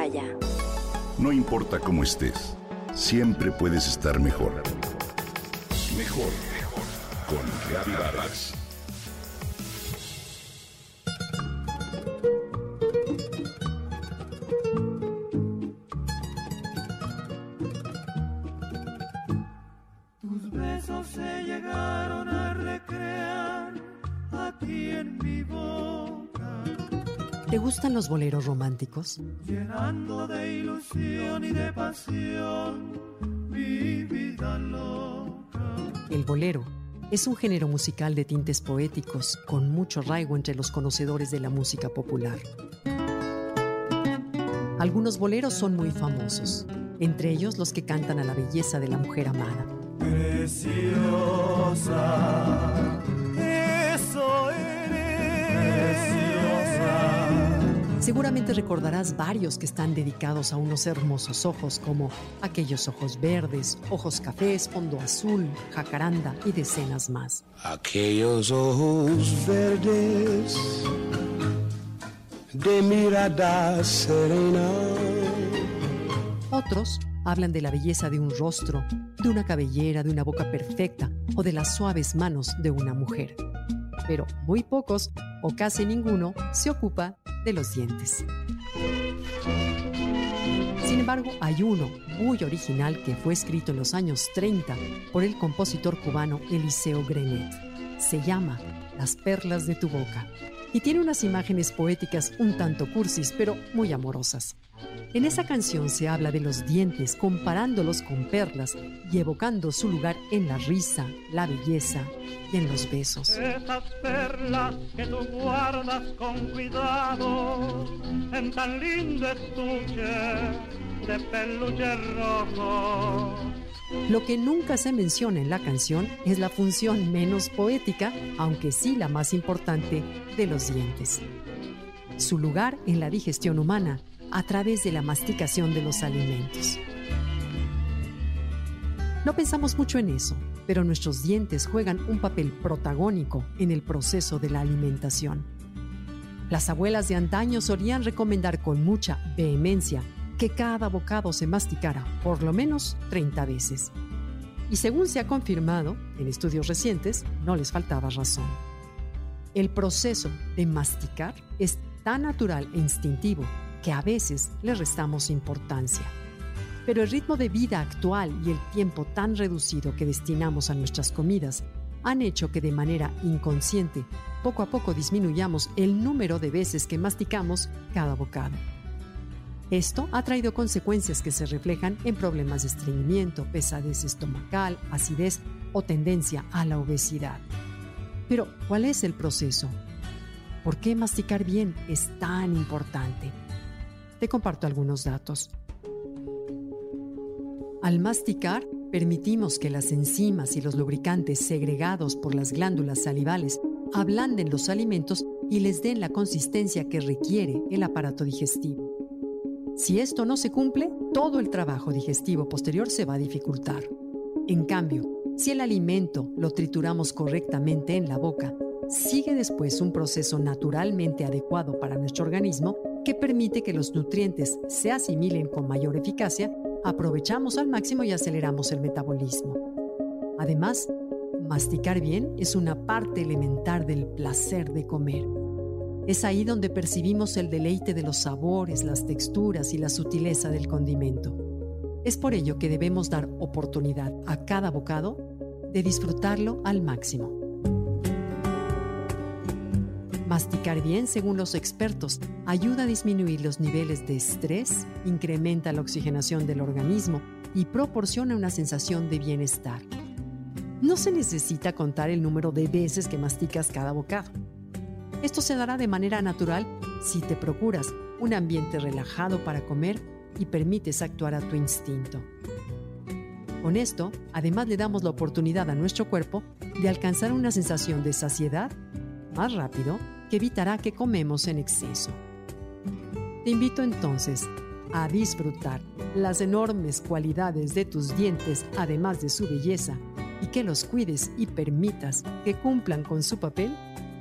Himalaya. No importa cómo estés, siempre puedes estar mejor. Mejor, mejor. Con Reavivadas. Tus besos se llegaron a recrear aquí. ¿Te gustan los boleros románticos? llenando de ilusión y de pasión mi vida loca. El bolero es un género musical de tintes poéticos con mucho arraigo entre los conocedores de la música popular. Algunos boleros son muy famosos, entre ellos los que cantan a la belleza de la mujer amada. Preciosa, Seguramente recordarás varios que están dedicados a unos hermosos ojos como aquellos ojos verdes, ojos cafés, fondo azul, jacaranda y decenas más. Aquellos ojos verdes de mirada serena. Otros hablan de la belleza de un rostro, de una cabellera, de una boca perfecta o de las suaves manos de una mujer. Pero muy pocos, o casi ninguno, se ocupa de los dientes. Sin embargo, hay uno muy original que fue escrito en los años 30 por el compositor cubano Eliseo Grenet. Se llama Las perlas de tu boca y tiene unas imágenes poéticas un tanto cursis, pero muy amorosas. En esa canción se habla de los dientes comparándolos con perlas y evocando su lugar en la risa, la belleza y en los besos. Esas perlas que tú guardas con cuidado en tan lindo estuche de peluche rojo. Lo que nunca se menciona en la canción es la función menos poética, aunque sí la más importante, de los dientes. Su lugar en la digestión humana a través de la masticación de los alimentos. No pensamos mucho en eso, pero nuestros dientes juegan un papel protagónico en el proceso de la alimentación. Las abuelas de antaño solían recomendar con mucha vehemencia que cada bocado se masticara por lo menos 30 veces. Y según se ha confirmado en estudios recientes, no les faltaba razón. El proceso de masticar es tan natural e instintivo que a veces le restamos importancia. Pero el ritmo de vida actual y el tiempo tan reducido que destinamos a nuestras comidas han hecho que de manera inconsciente poco a poco disminuyamos el número de veces que masticamos cada bocado. Esto ha traído consecuencias que se reflejan en problemas de estreñimiento, pesadez estomacal, acidez o tendencia a la obesidad. Pero, ¿cuál es el proceso? ¿Por qué masticar bien es tan importante? Te comparto algunos datos. Al masticar, permitimos que las enzimas y los lubricantes segregados por las glándulas salivales ablanden los alimentos y les den la consistencia que requiere el aparato digestivo. Si esto no se cumple, todo el trabajo digestivo posterior se va a dificultar. En cambio, si el alimento lo trituramos correctamente en la boca, sigue después un proceso naturalmente adecuado para nuestro organismo que permite que los nutrientes se asimilen con mayor eficacia, aprovechamos al máximo y aceleramos el metabolismo. Además, masticar bien es una parte elemental del placer de comer. Es ahí donde percibimos el deleite de los sabores, las texturas y la sutileza del condimento. Es por ello que debemos dar oportunidad a cada bocado de disfrutarlo al máximo. Masticar bien, según los expertos, ayuda a disminuir los niveles de estrés, incrementa la oxigenación del organismo y proporciona una sensación de bienestar. No se necesita contar el número de veces que masticas cada bocado. Esto se dará de manera natural si te procuras un ambiente relajado para comer y permites actuar a tu instinto. Con esto, además le damos la oportunidad a nuestro cuerpo de alcanzar una sensación de saciedad más rápido que evitará que comemos en exceso. Te invito entonces a disfrutar las enormes cualidades de tus dientes, además de su belleza, y que los cuides y permitas que cumplan con su papel